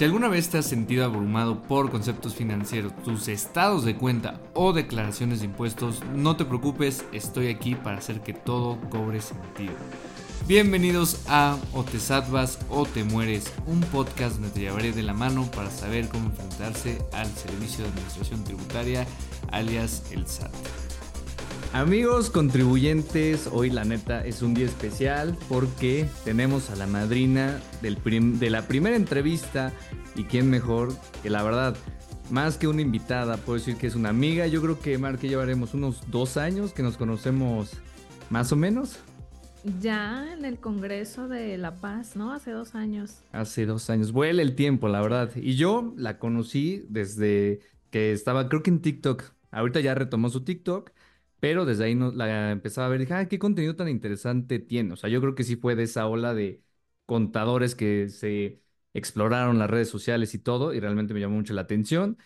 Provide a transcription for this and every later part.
Si alguna vez te has sentido abrumado por conceptos financieros, tus estados de cuenta o declaraciones de impuestos, no te preocupes, estoy aquí para hacer que todo cobre sentido. Bienvenidos a O te salvas o te mueres, un podcast donde te llevaré de la mano para saber cómo enfrentarse al Servicio de Administración Tributaria, alias el SAT. Amigos contribuyentes, hoy la neta es un día especial porque tenemos a la madrina del de la primera entrevista y quién mejor que la verdad, más que una invitada, puedo decir que es una amiga. Yo creo que Mar, que llevaremos unos dos años que nos conocemos más o menos. Ya en el Congreso de La Paz, ¿no? Hace dos años. Hace dos años. Vuela el tiempo, la verdad. Y yo la conocí desde que estaba, creo que en TikTok. Ahorita ya retomó su TikTok pero desde ahí la empezaba a ver, dije, ah, qué contenido tan interesante tiene. O sea, yo creo que sí fue de esa ola de contadores que se exploraron las redes sociales y todo, y realmente me llamó mucho la atención.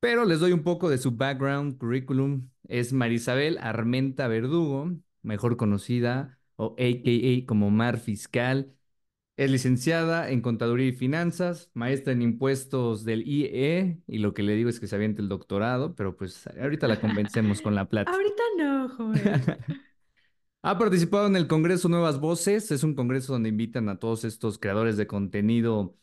Pero les doy un poco de su background, curriculum. Es Marisabel Armenta Verdugo, mejor conocida o AKA como Mar Fiscal. Es licenciada en Contaduría y Finanzas, maestra en impuestos del IE, y lo que le digo es que se aviente el doctorado, pero pues ahorita la convencemos con la plata. ahorita no, joven. ha participado en el Congreso Nuevas Voces, es un congreso donde invitan a todos estos creadores de contenido,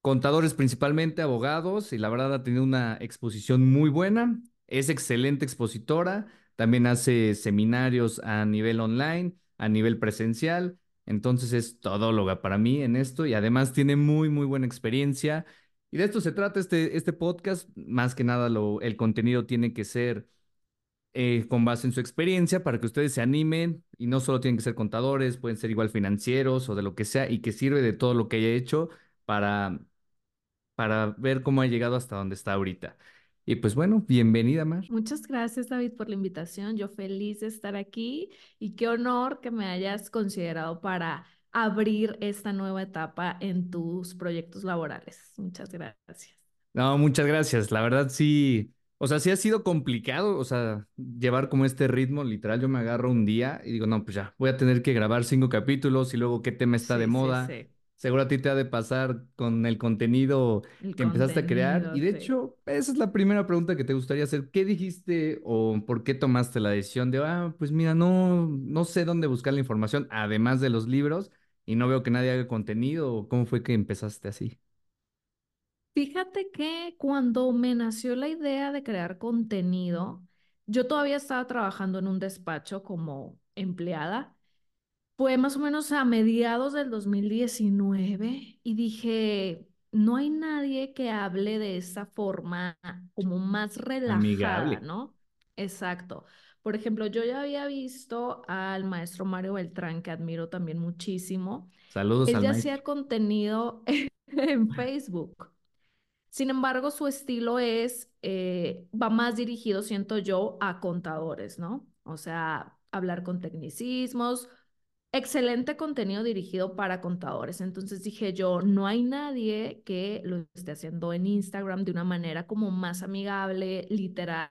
contadores principalmente, abogados, y la verdad ha tenido una exposición muy buena, es excelente expositora, también hace seminarios a nivel online, a nivel presencial entonces es todóloga para mí en esto y además tiene muy, muy buena experiencia. Y de esto se trata este, este podcast. Más que nada, lo, el contenido tiene que ser eh, con base en su experiencia para que ustedes se animen y no solo tienen que ser contadores, pueden ser igual financieros o de lo que sea y que sirve de todo lo que haya hecho para, para ver cómo ha llegado hasta donde está ahorita. Y pues bueno, bienvenida, Mar. Muchas gracias, David, por la invitación. Yo feliz de estar aquí y qué honor que me hayas considerado para abrir esta nueva etapa en tus proyectos laborales. Muchas gracias. No, muchas gracias. La verdad sí, o sea, sí ha sido complicado, o sea, llevar como este ritmo, literal, yo me agarro un día y digo, no, pues ya, voy a tener que grabar cinco capítulos y luego qué tema está de moda. Sí, sí. Seguro a ti te ha de pasar con el contenido que empezaste a crear. Y de hecho, esa es la primera pregunta que te gustaría hacer. ¿Qué dijiste o por qué tomaste la decisión de, ah, pues mira, no, no sé dónde buscar la información, además de los libros, y no veo que nadie haga contenido? ¿Cómo fue que empezaste así? Fíjate que cuando me nació la idea de crear contenido, yo todavía estaba trabajando en un despacho como empleada fue más o menos a mediados del 2019 y dije, no hay nadie que hable de esa forma como más relajada, ¿no? Exacto. Por ejemplo, yo ya había visto al maestro Mario Beltrán, que admiro también muchísimo. Saludos Él ya hacía contenido en Facebook. Sin embargo, su estilo es, eh, va más dirigido, siento yo, a contadores, ¿no? O sea, hablar con tecnicismos, excelente contenido dirigido para contadores. Entonces dije yo, no hay nadie que lo esté haciendo en Instagram de una manera como más amigable, literal,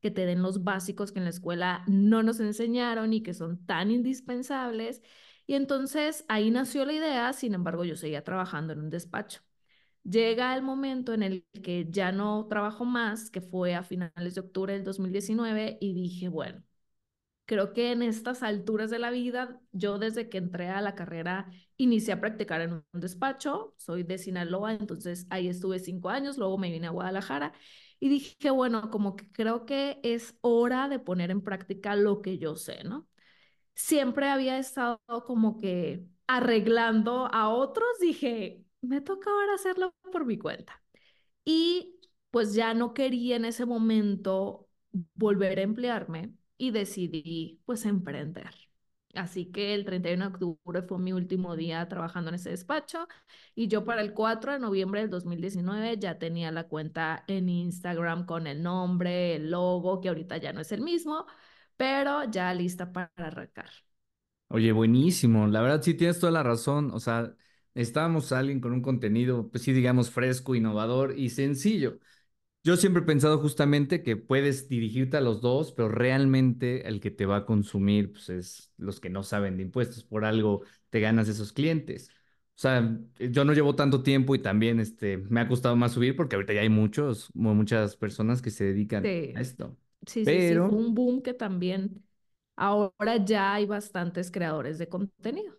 que te den los básicos que en la escuela no nos enseñaron y que son tan indispensables. Y entonces ahí nació la idea, sin embargo yo seguía trabajando en un despacho. Llega el momento en el que ya no trabajo más, que fue a finales de octubre del 2019, y dije, bueno, Creo que en estas alturas de la vida, yo desde que entré a la carrera inicié a practicar en un despacho, soy de Sinaloa, entonces ahí estuve cinco años, luego me vine a Guadalajara y dije, bueno, como que creo que es hora de poner en práctica lo que yo sé, ¿no? Siempre había estado como que arreglando a otros, dije, me toca ahora hacerlo por mi cuenta. Y pues ya no quería en ese momento volver a emplearme y decidí pues emprender. Así que el 31 de octubre fue mi último día trabajando en ese despacho y yo para el 4 de noviembre del 2019 ya tenía la cuenta en Instagram con el nombre, el logo, que ahorita ya no es el mismo, pero ya lista para arrancar. Oye, buenísimo. La verdad sí tienes toda la razón. O sea, estábamos alguien con un contenido, pues sí, digamos, fresco, innovador y sencillo. Yo siempre he pensado justamente que puedes dirigirte a los dos, pero realmente el que te va a consumir pues, es los que no saben de impuestos. Por algo te ganas esos clientes. O sea, yo no llevo tanto tiempo y también este, me ha costado más subir porque ahorita ya hay muchos, mu- muchas personas que se dedican a Sí, esto. sí, sí, sí, Pero un boom que también ahora ya hay bastantes creadores de contenido.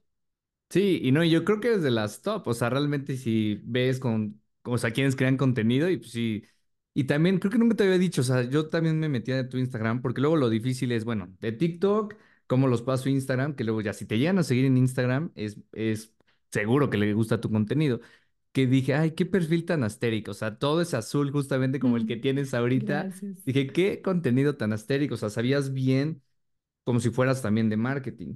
sí, y no, yo creo que desde las top, o sea, realmente si ves con, o sea, quienes crean contenido y pues sí, y también creo que nunca te había dicho, o sea, yo también me metía de tu Instagram porque luego lo difícil es, bueno, de TikTok, cómo los paso a Instagram, que luego ya si te llegan a seguir en Instagram, es, es seguro que le gusta tu contenido. Que dije, ay, qué perfil tan astérico, o sea, todo es azul justamente como el que tienes ahorita. Gracias. Dije, qué contenido tan astérico, o sea, sabías bien como si fueras también de marketing.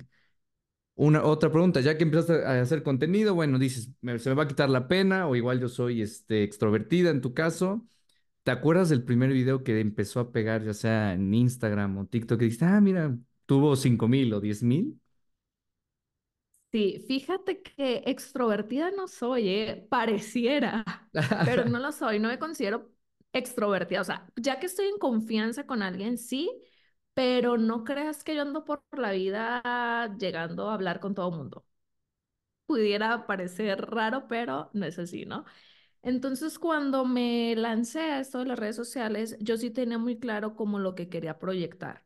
Una otra pregunta, ya que empezaste a hacer contenido, bueno, dices, "Me- se me va a quitar la pena o igual yo soy este extrovertida en tu caso. ¿Te acuerdas del primer video que empezó a pegar, ya sea en Instagram o TikTok, que dijiste, ah, mira, tuvo cinco mil o diez mil? Sí, fíjate que extrovertida no soy, ¿eh? Pareciera, pero no lo soy, no me considero extrovertida. O sea, ya que estoy en confianza con alguien, sí, pero no creas que yo ando por la vida llegando a hablar con todo el mundo. Pudiera parecer raro, pero no es así, ¿no? Entonces, cuando me lancé a esto de las redes sociales, yo sí tenía muy claro como lo que quería proyectar.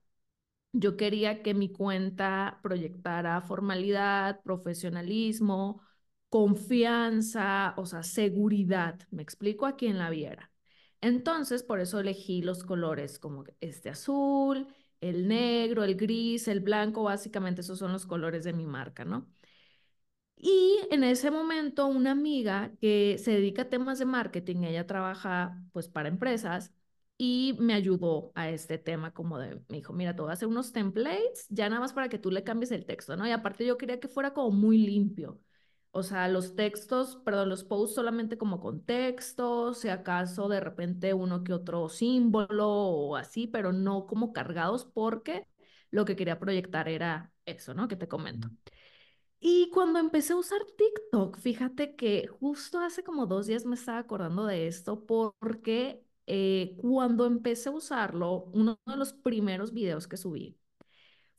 Yo quería que mi cuenta proyectara formalidad, profesionalismo, confianza, o sea, seguridad. Me explico a quien la viera. Entonces, por eso elegí los colores como este azul, el negro, el gris, el blanco, básicamente esos son los colores de mi marca, ¿no? Y en ese momento una amiga que se dedica a temas de marketing, ella trabaja pues para empresas y me ayudó a este tema como de, me dijo, mira, te voy a hacer unos templates, ya nada más para que tú le cambies el texto, ¿no? Y aparte yo quería que fuera como muy limpio. O sea, los textos, perdón, los posts solamente como con texto, si acaso de repente uno que otro símbolo o así, pero no como cargados porque lo que quería proyectar era eso, ¿no? Que te comento. Y cuando empecé a usar TikTok, fíjate que justo hace como dos días me estaba acordando de esto porque eh, cuando empecé a usarlo, uno de los primeros videos que subí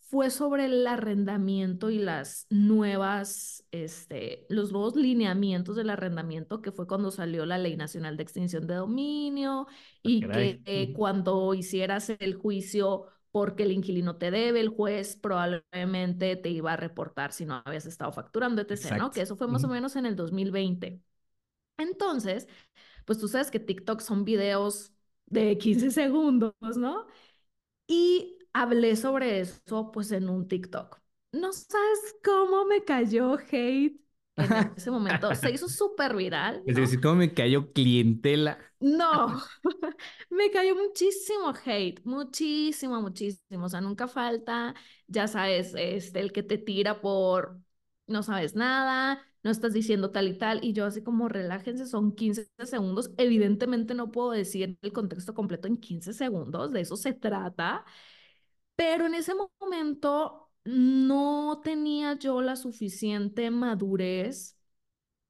fue sobre el arrendamiento y las nuevas, este, los nuevos lineamientos del arrendamiento, que fue cuando salió la Ley Nacional de Extinción de Dominio Ah, y que eh, cuando hicieras el juicio porque el inquilino te debe, el juez probablemente te iba a reportar si no habías estado facturando, etc., ¿no? Que eso fue más o menos en el 2020. Entonces, pues tú sabes que TikTok son videos de 15 segundos, ¿no? Y hablé sobre eso pues en un TikTok. No sabes cómo me cayó hate en ese momento. Se hizo súper viral, Es ¿no? decir, cómo me cayó clientela. No, me cayó muchísimo hate, muchísimo, muchísimo. O sea, nunca falta, ya sabes, este, el que te tira por no sabes nada, no estás diciendo tal y tal. Y yo así como relájense, son 15 segundos. Evidentemente no puedo decir el contexto completo en 15 segundos, de eso se trata. Pero en ese momento no tenía yo la suficiente madurez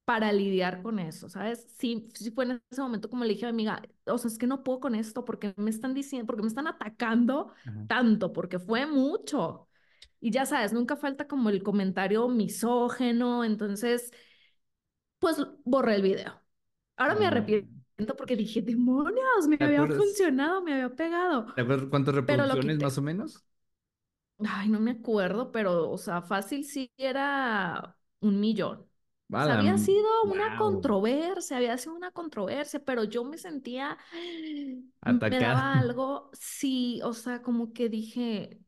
para lidiar con eso, ¿sabes? Sí, sí fue en ese momento como le dije a mi amiga, o sea, es que no puedo con esto porque me están diciendo, porque me están atacando Ajá. tanto, porque fue mucho. Y ya sabes, nunca falta como el comentario misógeno, entonces, pues borré el video. Ahora me No. arrepiento porque dije, demonios, me ¿Te había acuerdas? funcionado, me había pegado, ¿Te acuerdas cuántas reproducciones más o menos? Ay, no me acuerdo, pero, o sea, fácil sí era un millón. O sea, había sido una controversia, había sido una controversia, pero yo me sentía, me Atacada. daba algo, sí, o sea, como que dije,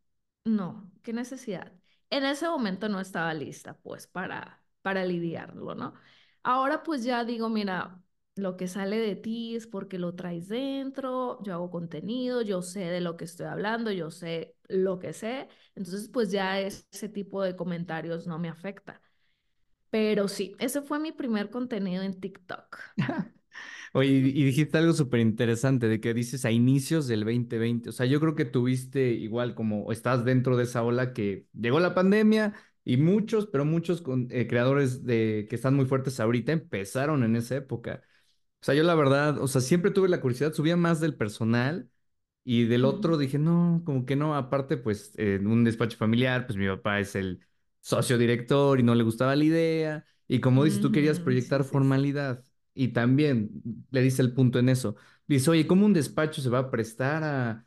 no, qué necesidad. En ese momento no estaba lista, pues, para, para lidiarlo, ¿no? Ahora, pues ya digo, mira, lo que sale de ti es porque lo traes dentro, yo hago contenido, yo sé de lo que estoy hablando, yo sé lo que sé, entonces, pues ya ese tipo de comentarios no me afecta. Pero sí, ese fue mi primer contenido en TikTok. Oye, y dijiste algo súper interesante de que dices a inicios del 2020. O sea, yo creo que tuviste igual como estás dentro de esa ola que llegó la pandemia y muchos, pero muchos eh, creadores de que están muy fuertes ahorita empezaron en esa época. O sea, yo la verdad, o sea, siempre tuve la curiosidad, subía más del personal y del otro dije, no, como que no. Aparte, pues en un despacho familiar, pues mi papá es el socio director y no le gustaba la idea. Y como dices, tú querías Sí, proyectar sí, sí. formalidad y también le dice el punto en eso. Dice, oye, ¿cómo un despacho se va a prestar a,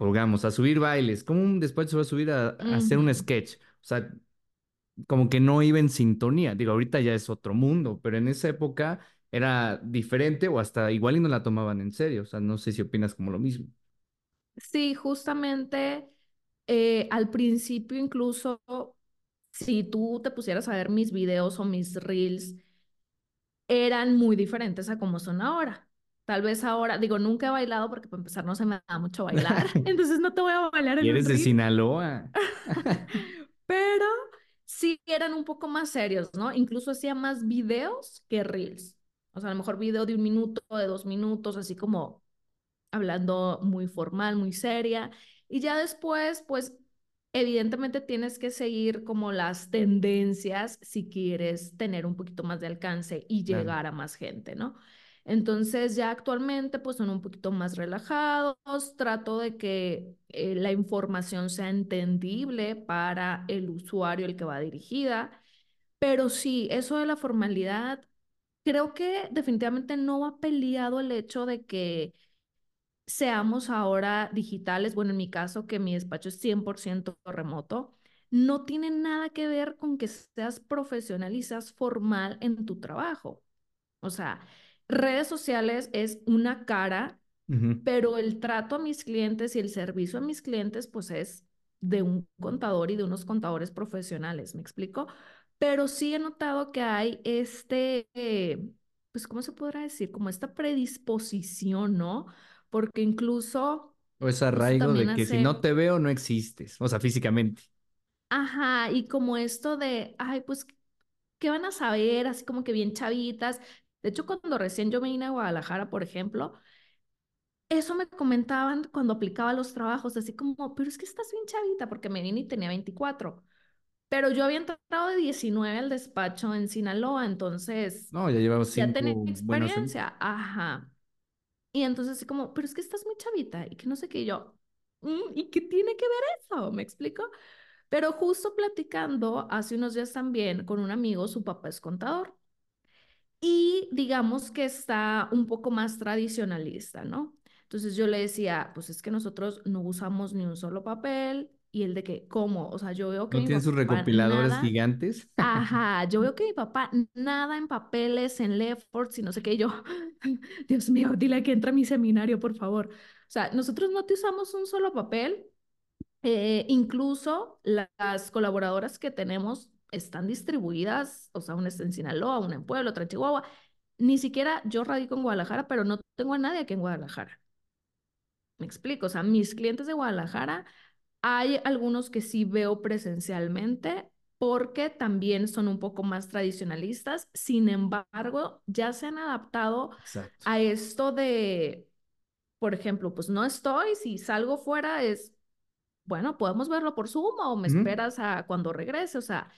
digamos, a subir bailes? ¿Cómo un despacho se va a subir a, a hacer un sketch? O sea, como que no iba en sintonía. Digo, ahorita ya es otro mundo, pero en esa época era diferente o hasta igual y no la tomaban en serio. O sea, no sé si opinas como lo mismo. Sí, justamente eh, al principio incluso, si tú te pusieras a ver mis videos o mis reels, eran muy diferentes a como son ahora. Tal vez ahora, digo, nunca he bailado porque para empezar no se me da mucho bailar, entonces no te voy a bailar Y en un eres de Sinaloa. pero sí eran un poco más serios, ¿no? Incluso hacía más videos que reels. O sea, a lo mejor video de un minuto, de dos minutos, así como hablando muy formal, muy seria. Y ya después, pues, evidentemente tienes que seguir como las tendencias si quieres tener un poquito más de alcance y Claro. llegar a más gente, ¿no? Entonces ya actualmente pues son un poquito más relajados, trato de que eh, la información sea entendible para el usuario, el que va dirigida, pero sí, eso de la formalidad, creo que definitivamente no va peleado el hecho de que seamos ahora digitales, bueno, en mi caso, que mi despacho es 100% remoto, no tiene nada que ver con que seas profesional y seas formal en tu trabajo. O sea, redes sociales es una cara, pero el trato a mis clientes y el servicio a mis clientes, pues es de un contador y de unos contadores profesionales, ¿me explico? Pero sí he notado que hay este, eh, pues, ¿cómo se podrá decir? Como esta predisposición, ¿no? Porque incluso, O ese justo arraigo de que si no te veo, no existes. O sea, físicamente. ajá, y como esto de, ay, pues, ¿qué van a saber? Así como que bien chavitas. De hecho, cuando recién yo me vine a Guadalajara, por ejemplo, Eso me comentaban cuando aplicaba los trabajos, así como, pero es que estás bien chavita, porque me vine y tenía 24. Pero yo había entrado de 19 al despacho en Sinaloa, entonces No, ya llevamos ya tenía cinco buenos años. experiencia. Ajá. Y entonces así como, pero es que estás muy chavita y que no sé qué Y yo. "Mm, ¿Y qué tiene que ver eso? ¿Me explico? Pero justo platicando hace unos días también con un amigo, su papá es contador y digamos que está un poco más tradicionalista, ¿no? Entonces yo le decía, pues es que nosotros no usamos ni un solo papel y el de que, ¿cómo? O sea, yo veo que ¿No mi tienen sus papá recopiladores nada, gigantes? ajá, yo veo que mi papá nada en papeles, en Lefort, y no sé qué, y yo, Dios mío, dile que entre a mi seminario, por favor. O sea, nosotros no te usamos un solo papel, eh, incluso la- las colaboradoras que tenemos están distribuidas, o sea, una está en Sinaloa, una en Puebla, otra en Chihuahua. Ni siquiera yo radico en Guadalajara, pero no tengo a nadie aquí en Guadalajara. Me explico, o sea, mis clientes de Guadalajara, hay algunos que sí veo presencialmente porque también son un poco más tradicionalistas. Sin embargo, ya se han adaptado Exacto. a esto de, por ejemplo, pues no estoy, si salgo fuera es bueno, podemos verlo por Zoom o me esperas a cuando regrese. O sea,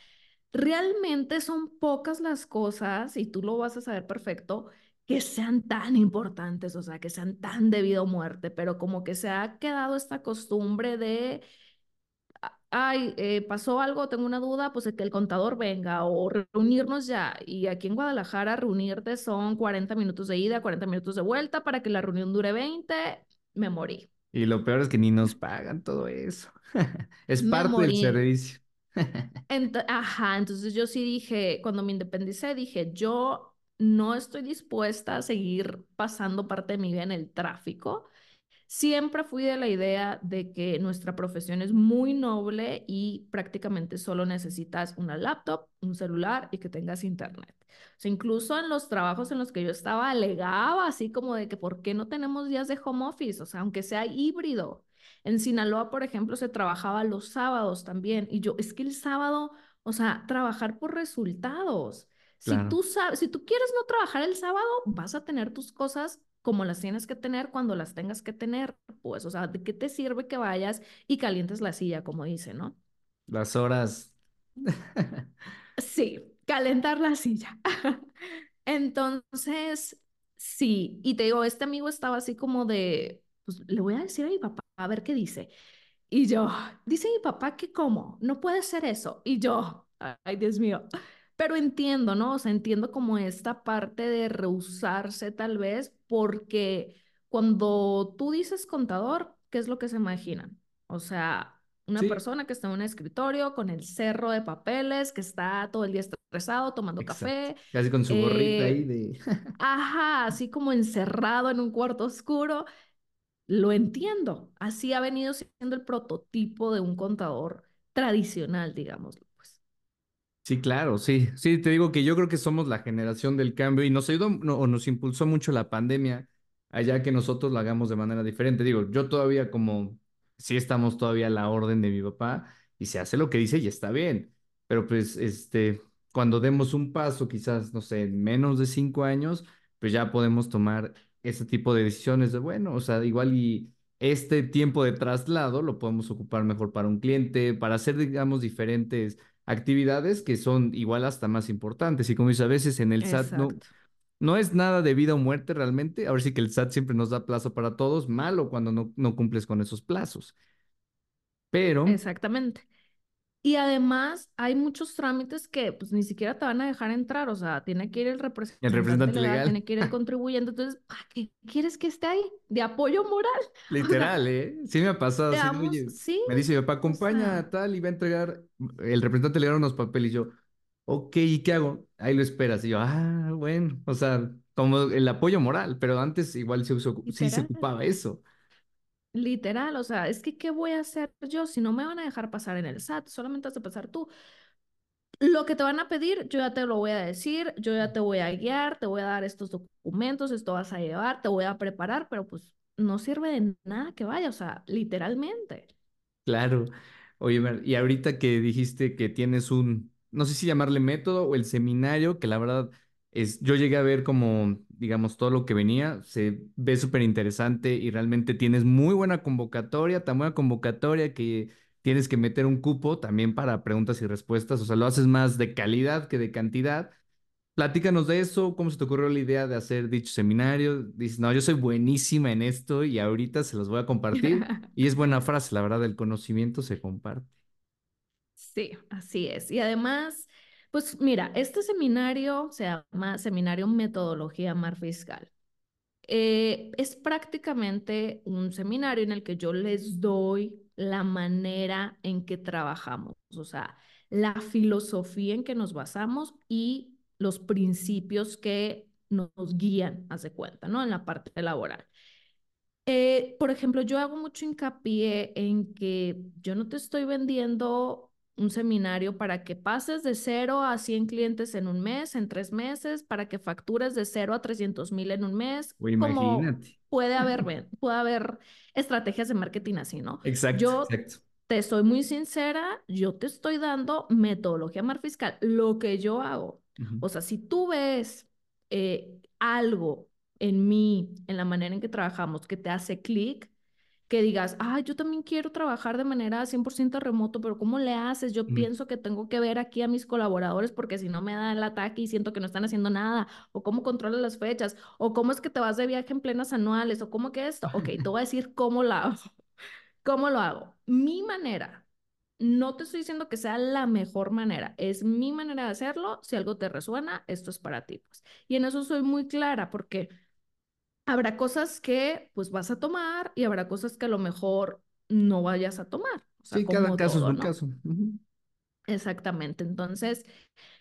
realmente son pocas las cosas, y tú lo vas a saber perfecto, que sean tan importantes, o sea, que sean tan de vida o muerte, pero como que se ha quedado esta costumbre de, ay, eh, pasó algo, tengo una duda, pues que el contador venga o reunirnos ya. Y aquí en Guadalajara, reunirte son 40 minutos de ida, 40 minutos de vuelta para que la reunión dure 20, me morí. Y lo peor es que ni nos pagan todo eso. Es Me parte del servicio. Ent- ajá, entonces yo sí dije, cuando me independicé, dije, yo no estoy dispuesta a seguir pasando parte de mi vida en el tráfico. Siempre fui de la idea de que nuestra profesión es muy noble y prácticamente solo necesitas una laptop, un celular y que tengas internet. O sea, incluso en los trabajos en los que yo estaba, alegaba así como de que por qué no tenemos días de home office, o sea, aunque sea híbrido. En Sinaloa, por ejemplo, se trabajaba los sábados también y yo, es que el sábado, o sea, trabajar por resultados. Si tú sabes, si tú quieres no trabajar el sábado, vas a tener tus cosas como las tienes que tener cuando las tengas que tener, pues, o sea, ¿de qué te sirve que vayas y calientes la silla, como dice, ¿no? Las horas. Sí, calentar la silla. Entonces, sí, y te digo, este amigo estaba así como de, pues le voy a decir a mi papá a ver qué dice. Y yo, dice mi papá que cómo, no puede ser eso. Y yo, ay, Dios mío. Pero entiendo, ¿no? O sea, entiendo como esta parte de rehusarse tal vez porque cuando tú dices contador, ¿qué es lo que se imaginan? O sea, una Sí, persona que está en un escritorio con el cerro de papeles, que está todo el día estresado tomando exacto. café, Casi con su gorrita ahí eh, de... ajá, así como encerrado en un cuarto oscuro. Lo entiendo. Así ha venido siendo el prototipo de un contador tradicional, digámoslo. Sí, claro, sí. Sí, te digo que yo creo que somos la generación del cambio y nos ayudó no, o nos impulsó mucho la pandemia allá que nosotros lo hagamos de manera diferente. Digo, yo todavía como, sí estamos todavía a la orden de mi papá y se hace lo que dice y está bien. Pero pues, este, cuando demos un paso, quizás, no sé, en menos de cinco años, pues ya podemos tomar ese tipo de decisiones de, bueno, o sea, igual y este tiempo de traslado lo podemos ocupar mejor para un cliente, para hacer, digamos, diferentes actividades que son igual hasta más importantes. Y como dices, a veces en el SAT no, no es nada de vida o muerte realmente. Ahora sí que el SAT siempre nos da plazo para todos, malo cuando no, no cumples con esos plazos. Pero exactamente. Y además hay muchos trámites que pues ni siquiera te van a dejar entrar, o sea, tiene que ir el el representante legal, legal, tiene que ir el contribuyente, entonces, ¿para qué quieres que esté ahí? De apoyo moral. O sea, literal, ¿eh? Sí me ha pasado, sí, me dice papá, o acompaña sea, a tal y va a entregar, el representante legal unos papeles y yo, ok, ¿y qué hago? Ahí lo esperas. Y yo, ah, bueno, o sea, como el apoyo moral, pero antes igual se usó- sí se ocupaba eso. Literal, o sea, es que ¿qué voy a hacer yo si no me van a dejar pasar en el SAT? Solamente has de pasar tú. Lo que te van a pedir, yo ya te lo voy a decir, yo ya te voy a guiar, te voy a dar estos documentos, esto vas a llevar, te voy a preparar, pero pues no sirve de nada que vaya, o sea, literalmente. Claro. Oye, y ahorita que dijiste que tienes un, no sé si llamarle método o el seminario, que la verdad es, yo llegué a ver como, digamos, todo lo que venía, se ve súper interesante y realmente tienes muy buena convocatoria, tan buena convocatoria que tienes que meter un cupo también para preguntas y respuestas, o sea, lo haces más de calidad que de cantidad. Platícanos de eso, cómo se te ocurrió la idea de hacer dicho seminario. Dices, no, yo soy buenísima en esto y ahorita se los voy a compartir. Y es buena frase, la verdad, el conocimiento se comparte. Sí, así es. Y además, pues mira, este seminario se llama Seminario Metodología Mar Fiscal. Eh, es prácticamente un seminario en el que yo les doy la manera en que trabajamos, o sea, la filosofía en que nos basamos y los principios que nos guían, hace cuenta, ¿no? En la parte laboral. Eh, por ejemplo, yo hago mucho hincapié en que yo no te estoy vendiendo un seminario para que pases de cero a 100 clientes en un mes, en tres meses, para que factures de cero a 300 mil en un mes, O como imagínate. puede haber, puede haber estrategias de marketing así, ¿no? Exacto, Yo exacto. te soy muy sincera, yo te estoy dando metodología mar fiscal, lo que yo hago. Ujú. O sea, si tú ves eh, algo en mí, en la manera en que trabajamos, que te hace clic, que digas, ah, yo también quiero trabajar de manera 100% remoto, pero ¿cómo le haces? Yo Ujú. pienso que tengo que ver aquí a mis colaboradores porque si no me da el ataque y siento que no están haciendo nada, o cómo controlas las fechas, o cómo es que te vas de viaje en plenas anuales, o cómo que esto. Ok, te voy a decir cómo lo hago. ¿Cómo lo hago? Mi manera. No te estoy diciendo que sea la mejor manera, es mi manera de hacerlo. Si algo te resuena, esto es para ti, pues. Y en eso soy muy clara porque habrá cosas que pues vas a tomar y habrá cosas que a lo mejor no vayas a tomar, o sea, Sí, cada caso es un ¿no? caso. Exactamente. Entonces,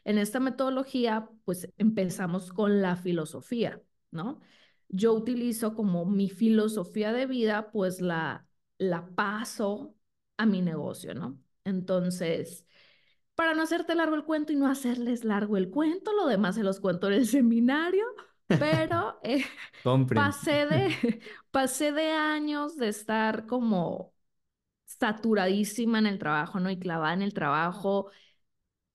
en esta metodología, pues empezamos con la filosofía, ¿no? Yo utilizo como mi filosofía de vida, pues la, la paso a mi negocio, ¿no? Entonces, para no hacerte largo el cuento y no hacerles largo el cuento, lo demás se los cuento en el seminario, pero eh, pasé de, pasé de años de estar como saturadísima en el trabajo, ¿no? Y clavada en el trabajo,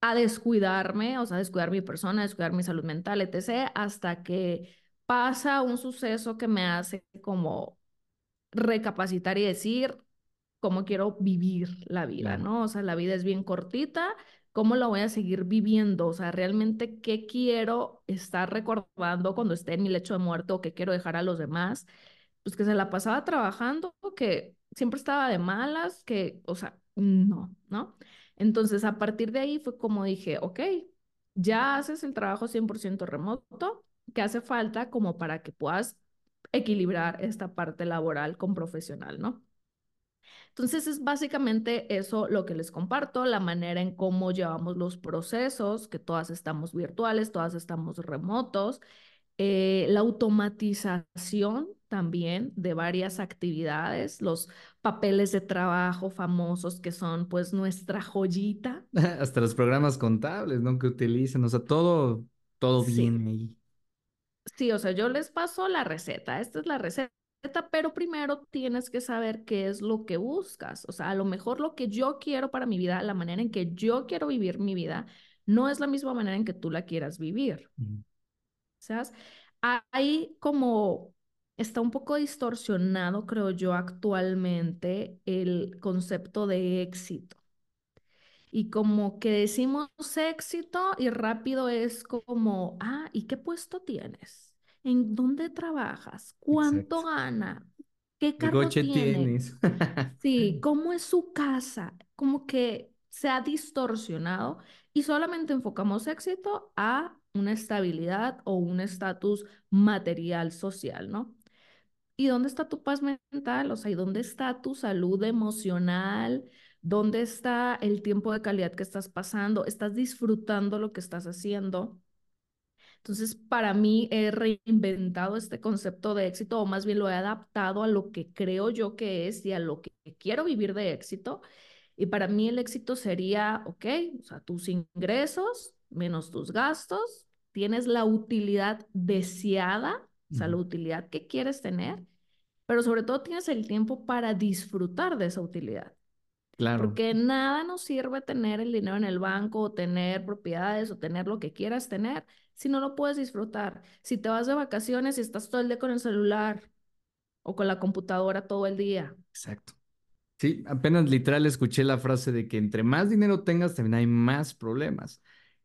a descuidarme, o sea, descuidar mi persona, descuidar mi salud mental, etc., hasta que pasa un suceso que me hace como recapacitar y decir cómo quiero vivir la vida, Claro. ¿no? O sea, la vida es bien cortita, ¿cómo la voy a seguir viviendo? O sea, realmente, ¿qué quiero estar recordando cuando esté en mi lecho de muerte o qué quiero dejar a los demás? Pues que se la pasaba trabajando, que siempre estaba de malas, que, o sea, no, ¿no? Entonces, a partir de ahí fue como dije, ok, ya haces el trabajo 100% remoto, que hace falta como para que puedas equilibrar esta parte laboral con profesional, ¿no? Entonces es básicamente eso lo que les comparto, la manera en cómo llevamos los procesos, que todas estamos virtuales, todas estamos remotos, eh, la automatización también de varias actividades, los papeles de trabajo famosos que son pues nuestra joyita. Hasta los programas contables, ¿no? Que utilizan, o sea, todo, todo Sí. viene ahí. Sí, o sea, yo les paso la receta, esta es la receta, pero primero tienes que saber qué es lo que buscas. O sea, a lo mejor lo que yo quiero para mi vida, la manera en que yo quiero vivir mi vida, no es la misma manera en que tú la quieras vivir. ¿Sabes? Hay como, está un poco distorsionado, creo yo, actualmente el concepto de éxito. Y como que decimos éxito y rápido es como, ah, ¿y qué puesto tienes? ¿En dónde trabajas? ¿Cuánto Exacto. gana? ¿Qué ¿Qué cargo coche tiene? tienes? Sí, ¿cómo es su casa? Como que se ha distorsionado y solamente enfocamos éxito a una estabilidad o un estatus material social, ¿no? ¿Y dónde está tu paz mental? O sea, ¿y dónde está tu salud emocional? ¿Dónde está el tiempo de calidad que estás pasando? ¿Estás disfrutando lo que estás haciendo? Entonces, para mí he reinventado este concepto de éxito, o más bien lo he adaptado a lo que creo yo que es y a lo que quiero vivir de éxito. Y para mí el éxito sería, ok, o sea, tus ingresos menos tus gastos, tienes la utilidad deseada, o sea, la utilidad que quieres tener, pero sobre todo tienes el tiempo para disfrutar de esa utilidad. Claro, Porque nada nos sirve tener el dinero en el banco o tener propiedades o tener lo que quieras tener si no lo puedes disfrutar. Si te vas de vacaciones y estás todo el día con el celular o con la computadora todo el día. exacto. Sí, apenas literal escuché la frase de que entre más dinero tengas, también hay más problemas.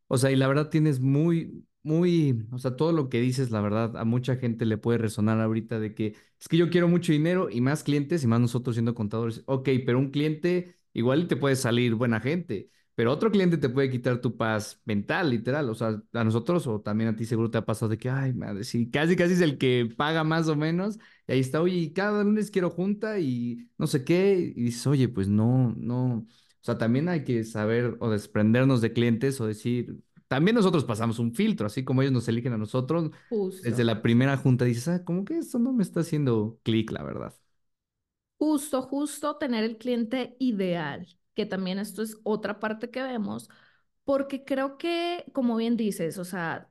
O sea, y la verdad tienes muy, muy, o sea, todo lo que dices, la verdad, a mucha gente le puede resonar ahorita de que es que yo quiero mucho dinero y más clientes y más nosotros siendo contadores. Ok, pero un cliente igual te puede salir buena gente, pero otro cliente te puede quitar tu paz mental, literal. O sea, a nosotros o también a ti seguro te ha pasado de que, ay, madre, sí, casi, casi es el que paga más o menos. Y ahí está, oye, y cada lunes quiero junta y no sé qué. Y dices, oye, pues no, no. O sea, también hay que saber o desprendernos de clientes o decir, también nosotros pasamos un filtro, así como ellos nos eligen a nosotros. Desde Justo. la primera junta dices, ah, como que esto no me está haciendo clic, la verdad. Justo, justo tener el cliente ideal, que también esto es otra parte que vemos, porque creo que, como bien dices, o sea,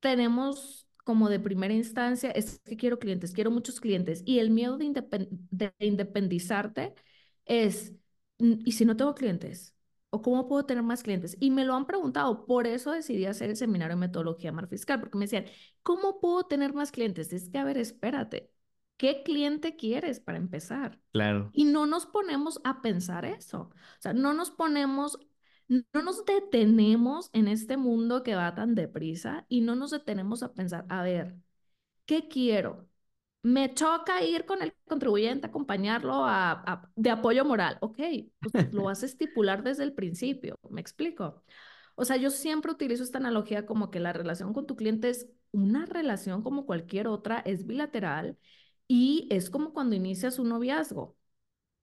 tenemos como de primera instancia, es que quiero clientes, quiero muchos clientes, y el miedo de, independ- de independizarte es, "Mm, ¿y si no tengo clientes? ¿O cómo puedo tener más clientes? Y me lo han preguntado, por eso decidí hacer el seminario de metodología Mar Fiscal, porque me decían, ¿cómo puedo tener más clientes? Es que, a ver, espérate, ¿qué cliente quieres para empezar? Claro, Y no nos ponemos a pensar eso. O sea, no nos ponemos, no nos detenemos en este mundo que va tan deprisa y no nos detenemos a pensar, a ver, ¿qué quiero? Me choca ir con el contribuyente, acompañarlo a, a- de apoyo moral. Ok, pues lo vas a estipular desde el principio. ¿Me explico? O sea, yo siempre utilizo esta analogía como que la relación con tu cliente es una relación como cualquier otra, es bilateral y es como cuando inicias un noviazgo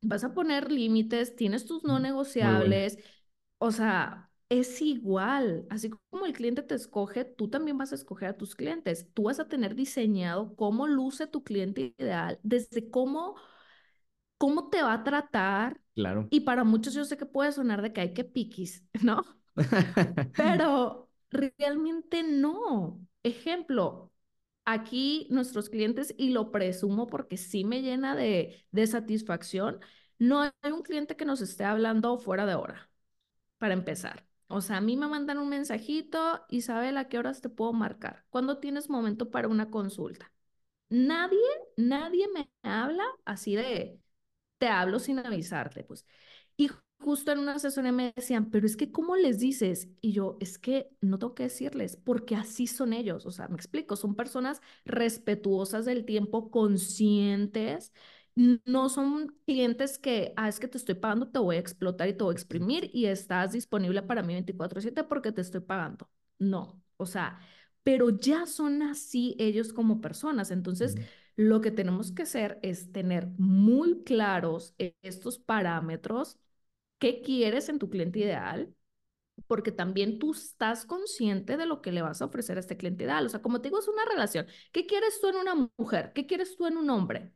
vas a poner límites, tienes tus no buena. negociables, o sea, es igual, así como el cliente te escoge, tú también vas a escoger a tus clientes, tú vas a tener diseñado cómo luce tu cliente ideal, desde cómo, cómo te va a tratar, Claro. y para muchos yo sé que puede sonar de que hay que piquis, ¿no? Pero realmente no. Ejemplo, aquí nuestros clientes, y lo presumo porque sí me llena de, satisfacción, no hay un cliente que nos esté hablando fuera de hora, para empezar. O sea, a mí me mandan un mensajito, Isabel, ¿a qué horas te puedo marcar? ¿Cuándo tienes momento para una consulta? Nadie, nadie me habla así de, te hablo sin avisarte, pues. Justo en una asesoría me decían, pero es que ¿cómo les dices? Y yo, es que no tengo que decirles, porque así son ellos. O sea, me explico, son personas respetuosas del tiempo, conscientes. No son clientes que, ah, es que te estoy pagando, te voy a explotar y te voy a exprimir y estás disponible para mí 24/7 porque te estoy pagando. no, o sea, pero ya son así ellos como personas. Entonces, Ujú. lo que tenemos que hacer es tener muy claros e- estos parámetros, qué quieres en tu cliente ideal, porque también tú estás consciente de lo que le vas a ofrecer a este cliente ideal. O sea, como te digo, es una relación. ¿Qué quieres tú en una mujer? ¿Qué quieres tú en un hombre?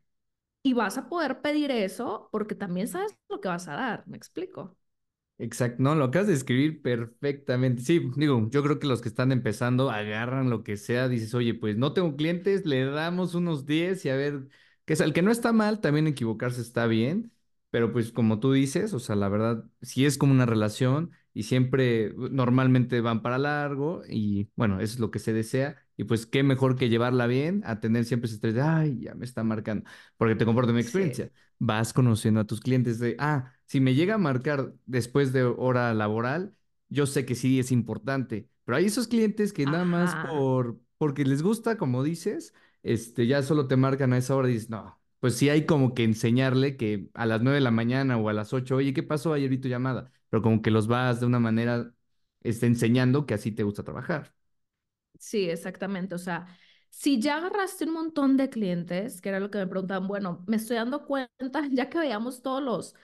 Y vas a poder pedir eso porque también sabes lo que vas a dar, ¿me explico? Exacto, no, lo acabas de escribir perfectamente. Sí, digo, yo creo que los que están empezando agarran lo que sea, dices, oye, pues no tengo clientes, le damos unos 10 y a ver, que es el que no está mal, también equivocarse está bien, pero pues como tú dices, o sea, la verdad, si es como una relación y siempre normalmente van para largo y bueno, eso es lo que se desea y pues qué mejor que llevarla bien a tener siempre ese estrés de, ay, ya me está marcando, porque te comporto mi Sí. experiencia vas conociendo a tus clientes de, ah, si me llega a marcar después de hora laboral, yo sé que sí es importante, pero hay esos clientes que nada más Ajá. por, porque les gusta, como dices, este, ya solo te marcan a esa hora y dices, no, pues sí hay como que enseñarle que a las nueve de la mañana o a las ocho, oye, ¿qué pasó ayer vi tu llamada? Pero como que los vas de una manera, este, enseñando que así te gusta trabajar. Sí, exactamente. O sea, si ya agarraste un montón de clientes, que era lo que me preguntaban, bueno, me estoy dando cuenta, ya que veíamos todos los,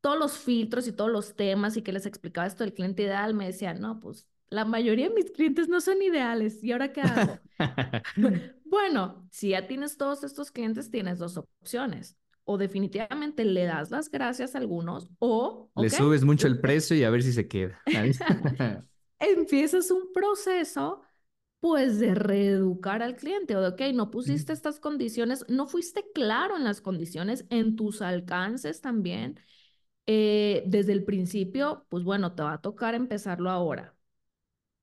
todos los filtros y todos los temas y que les explicaba esto del cliente ideal, me decían, no, pues la mayoría de mis clientes no son ideales. ¿Y ahora qué hago? Bueno, si ya tienes todos estos clientes, tienes dos opciones. O definitivamente le das las gracias a algunos o, Le subes mucho el precio y a ver si se queda. empiezas un proceso pues de reeducar al cliente o de, ok, no pusiste estas condiciones, no fuiste claro en las condiciones, en tus alcances también. Eh, desde el principio, pues bueno, te va a tocar empezarlo ahora.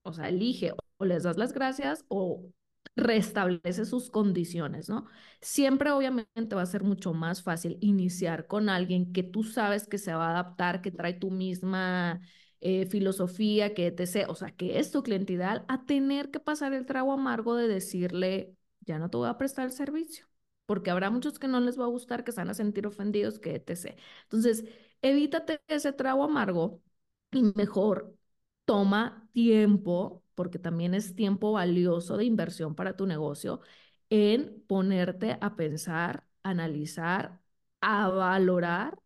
O sea, elige o les das las gracias o restablece sus condiciones, ¿no? Siempre obviamente va a ser mucho más fácil iniciar con alguien que tú sabes que se va a adaptar, que trae tu misma eh, filosofía, que sé, o sea, que es tu cliente ideal, a tener que pasar el trago amargo de decirle, ya no te voy a prestar el servicio, porque habrá muchos que no les va a gustar, que se van a sentir ofendidos, que etc. Entonces, evítate ese trago amargo y mejor toma tiempo, porque también es tiempo valioso de inversión para tu negocio, en ponerte a pensar, analizar, a valorar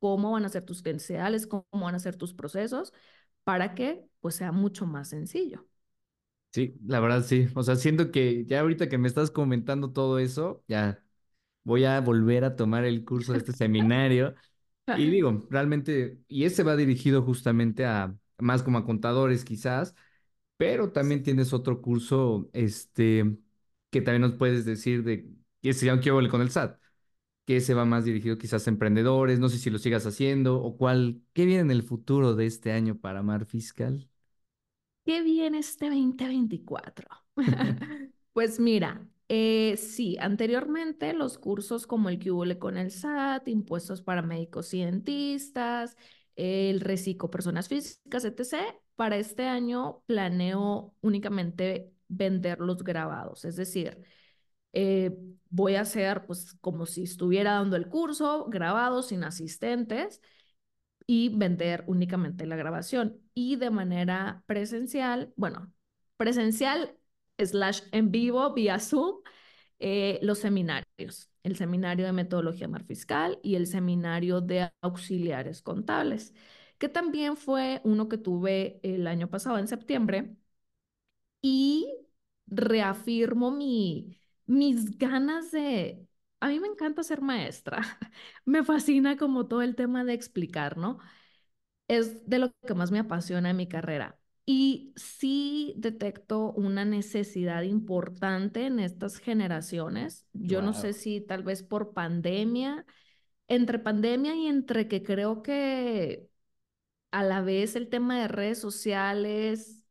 cómo van a ser tus credenciales, cómo van a ser tus procesos, para que pues sea mucho más sencillo. Sí, la verdad sí. O sea, siento que ya ahorita que me estás comentando todo eso, ya voy a volver a tomar el curso de este seminario. Y digo, realmente, y ese va dirigido justamente a más como a contadores quizás, pero también tienes otro curso, este, que también nos puedes decir de, que se llama Quiero con el SAT, que ese va más dirigido quizás a emprendedores, no sé si lo sigas haciendo o cuál, ¿qué viene en el futuro de este año para Mar Fiscal? ¿Qué viene este 2024? Pues mira, eh, sí, anteriormente los cursos como el que hubo con el SAT, impuestos para médicos y dentistas, el reciclo personas físicas, etc. Para este año planeo únicamente vender los grabados, es decir, eh, voy a hacer pues como si estuviera dando el curso, grabados sin asistentes y vender únicamente la grabación. Y de manera presencial, bueno, presencial slash en vivo vía Zoom, eh, los seminarios, el seminario de metodología mar fiscal y el seminario de auxiliares contables, que también fue uno que tuve el año pasado en septiembre y reafirmo mi, mis ganas de... A mí me encanta ser maestra, me fascina como todo el tema de explicar, ¿no? es de lo que más me apasiona en mi carrera. Y sí detecto una necesidad importante en estas generaciones. Yo no sé si tal vez por pandemia, entre pandemia y entre que creo que a la vez el tema de redes sociales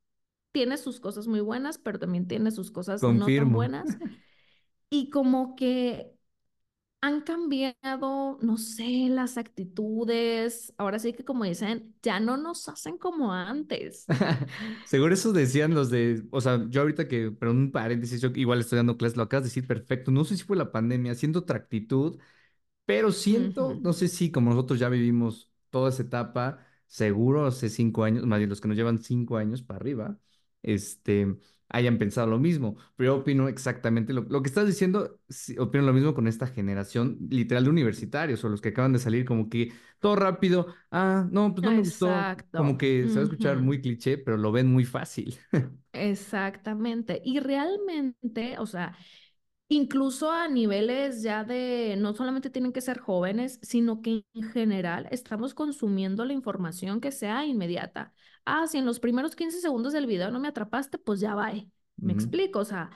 tiene sus cosas muy buenas, pero también tiene sus cosas no tan buenas. Y como que han cambiado, no sé, las actitudes. Ahora sí que como dicen, ya no nos hacen como antes. Seguro eso decían los de, o sea, yo ahorita que, pero un paréntesis, yo igual estoy dando clases, lo acabas de decir perfecto, no sé si fue la pandemia, siento otra actitud, pero siento, no sé si como nosotros ya vivimos toda esa etapa, seguro hace cinco años, más bien los que nos llevan cinco años para arriba, este, hayan pensado lo mismo. Pero yo opino exactamente lo, lo que estás diciendo, sí, opino lo mismo con esta generación literal de universitarios o los que acaban de salir como que todo rápido, ah, no, pues no me gustó, como Exacto. que se va a escuchar Ujú. muy cliché, pero lo ven muy fácil. Exactamente. Y realmente, o sea, incluso a niveles ya de, no solamente tienen que ser jóvenes, sino que en general estamos consumiendo la información que sea inmediata. Ah, si en los primeros 15 segundos del video no me atrapaste, pues ya va. Me explico, o sea,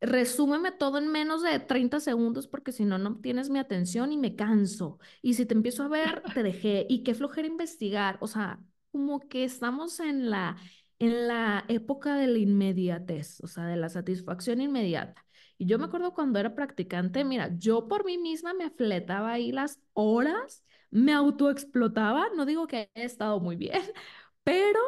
resúmeme todo en menos de 30 segundos porque si no, no tienes mi atención y me canso. Y si te empiezo a ver, te dejé. Y qué flojera investigar. O sea, como que estamos en la, en la época de la inmediatez, o sea, de la satisfacción inmediata. Y yo me acuerdo cuando era practicante, mira, yo por mí misma me fletaba ahí las horas, me autoexplotaba, no digo que haya estado muy bien, pero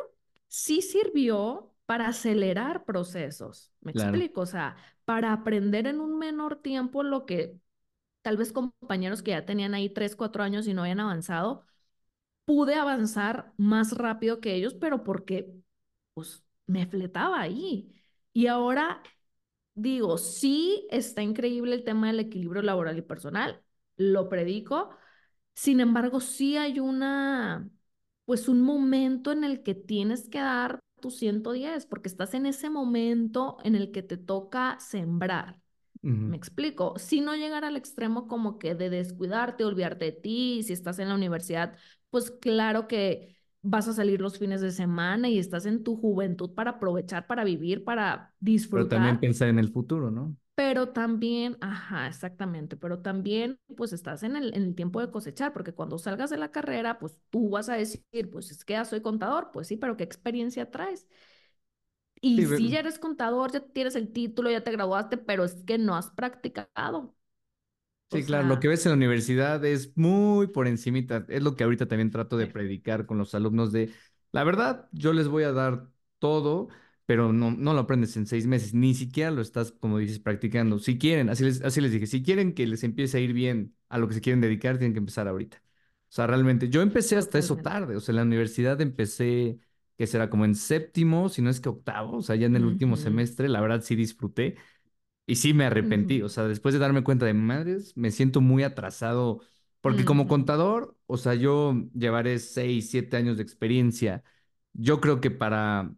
sí sirvió para acelerar procesos, ¿me Claro. explico? O sea, para aprender en un menor tiempo lo que tal vez compañeros que ya tenían ahí tres, cuatro años y no habían avanzado, pude avanzar más rápido que ellos, pero porque pues me fletaba ahí. Y ahora digo, sí está increíble el tema del equilibrio laboral y personal, lo predico, sin embargo, sí hay una, pues un momento en el que tienes que dar tu 110 porque estás en ese momento en el que te toca sembrar. Me explico, si no llegar al extremo como que de descuidarte, olvidarte de ti, si estás en la universidad, pues claro que vas a salir los fines de semana y estás en tu juventud para aprovechar, para vivir, para Pero también disfrutar, pensar en el futuro, ¿no? pero también, ajá, exactamente, pero también pues estás en el, en el tiempo de cosechar, porque cuando salgas de la carrera, pues tú vas a decir, pues es que ya soy contador, pues sí, pero ¿qué experiencia traes? Sí, Y sí, ya eres contador, ya tienes el título, ya te graduaste, pero es que no has practicado. O Sí, claro, lo que ves en la universidad es muy por encimita. Es lo que ahorita también trato de predicar con los alumnos de, la verdad, yo les voy a dar todo, pero no, no lo aprendes en seis meses, ni siquiera lo estás, como dices, practicando. Si quieren, así les, así les dije, si quieren que les empiece a ir bien a lo que se quieren dedicar, tienen que empezar ahorita. O sea, realmente, yo empecé hasta eso tarde, o sea, en la universidad empecé, que será como en séptimo, si no es que octavo, o sea, ya en el último semestre, la verdad sí disfruté. Y sí me arrepentí, ujú, o sea, después de darme cuenta de madres, me siento muy atrasado, porque como ujú, contador, o sea, yo llevaré seis, siete años de experiencia. Yo creo que para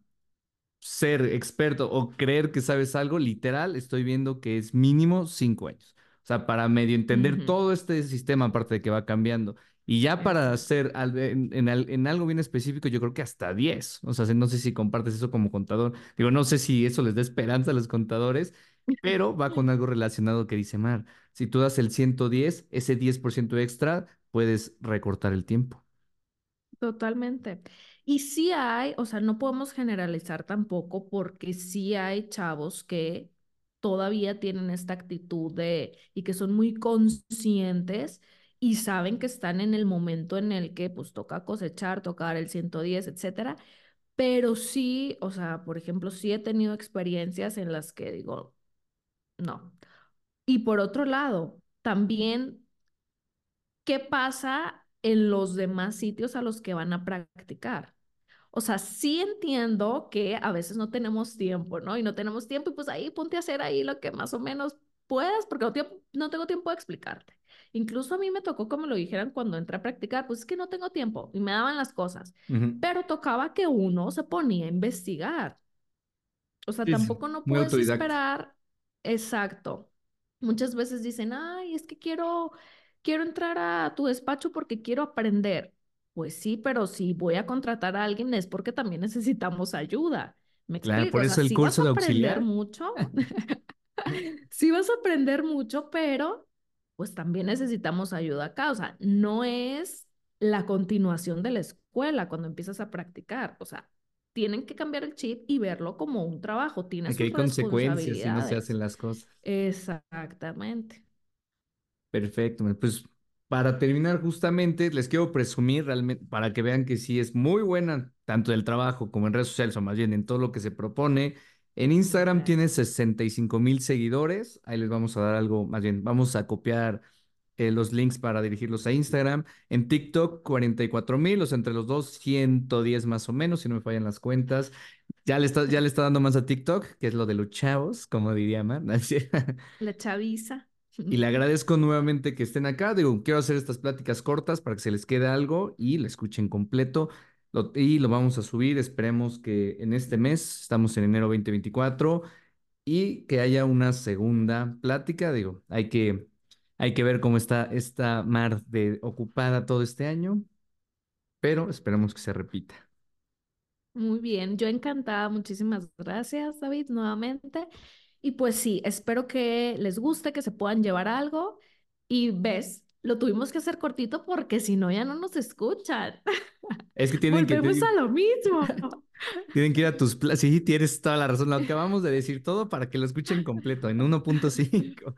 ser experto o creer que sabes algo, literal, estoy viendo que es mínimo cinco años. O sea, para medio entender ujú, todo este sistema, aparte de que va cambiando. Y ya para hacer en, en en algo bien específico, yo creo que hasta diez O sea, no sé si compartes eso como contador. Digo, no sé si eso les da esperanza a los contadores, pero va con algo relacionado que dice Mar. Si tú das el 110 ese 10% extra, puedes recortar el tiempo. Totalmente. Y sí hay, o sea, no podemos generalizar tampoco porque sí hay chavos que todavía tienen esta actitud de y que son muy conscientes y saben que están en el momento en el que pues toca cosechar, tocar el 110, etcétera. Pero sí, o sea, por ejemplo, sí he tenido experiencias en las que digo, no. Y por otro lado, también ¿qué pasa en los demás sitios a los que van a practicar? O sea, sí entiendo que a veces no tenemos tiempo, ¿no? Y no tenemos tiempo y pues ahí ponte a hacer ahí lo que más o menos puedas, porque no, no tengo tiempo de explicarte. Incluso a mí me tocó me lo dijeran cuando entré a practicar, pues es que no tengo tiempo y me daban las cosas, pero tocaba que uno se ponía a investigar. O sea, Sí, tampoco no puedes esperar. Exacto. Muchas veces dicen, ay, es que quiero, quiero entrar a tu despacho porque quiero aprender. Pues sí, pero si voy a contratar a alguien es porque también necesitamos ayuda. Me Claro, explico, por o sea, eso el sí vas curso a de aprender auxiliar. mucho, sí vas a aprender mucho, pero pues también necesitamos ayuda acá. O sea, no es la continuación de la escuela cuando empiezas a practicar. O sea, tienen que cambiar el chip y verlo como un trabajo. Tiene Aquí sus hay consecuencias si no se hacen las cosas. Exactamente. Perfecto. Pues para terminar, justamente les quiero presumir realmente para que vean que sí es muy buena, tanto del trabajo como en redes sociales, o más bien en todo lo que se propone. En Instagram Ok. tiene sesenta y cinco mil seguidores. Ahí les vamos a dar algo, más bien, vamos a copiar eh, los links para dirigirlos a Instagram. En TikTok, cuarenta y cuatro mil, o sea, entre los dos, 110 más o menos, si no me fallan las cuentas. Ya le está, ya le está dando más a TikTok, que es lo de los chavos, como diría Man. La chaviza. Y le agradezco nuevamente que estén acá. Digo, quiero hacer estas pláticas cortas para que se les quede algo y la escuchen completo. Lo- y lo vamos a subir. Esperemos que en este mes, estamos en enero 2024, y que haya una segunda plática. Digo, hay que, hay que ver cómo está esta mar de ocupada todo este año, pero esperemos que se repita. Muy bien, yo encantada. Muchísimas gracias, David, nuevamente. Y pues sí, espero que les guste, que se puedan llevar algo. Y ves, lo tuvimos que hacer cortito porque si no ya no nos escuchan. Es que tienen que, Volvemos a lo mismo. tienen que ir a tus... Sí, tienes toda la razón. Lo acabamos de decir todo para que lo escuchen completo en 1.5.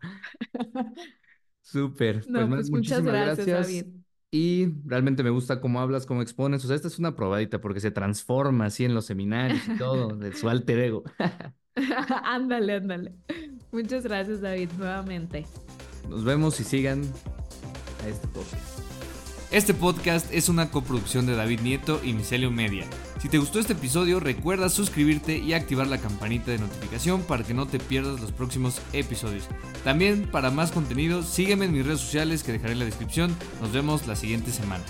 Súper. Pues No, pues muchas gracias. David. Y realmente me gusta cómo hablas, cómo expones. O sea, esta es una probadita porque se transforma así en los seminarios y todo, de su alter ego. Ándale, ándale. Muchas gracias, David, nuevamente. Nos vemos y sigan a este podcast. Este podcast es una coproducción de David Nieto y Micelio Media. Si te gustó este episodio, recuerda suscribirte y activar la campanita de notificación para que no te pierdas los próximos episodios. También, para más contenido, sígueme en mis redes sociales que dejaré en la descripción. Nos vemos la siguiente semana.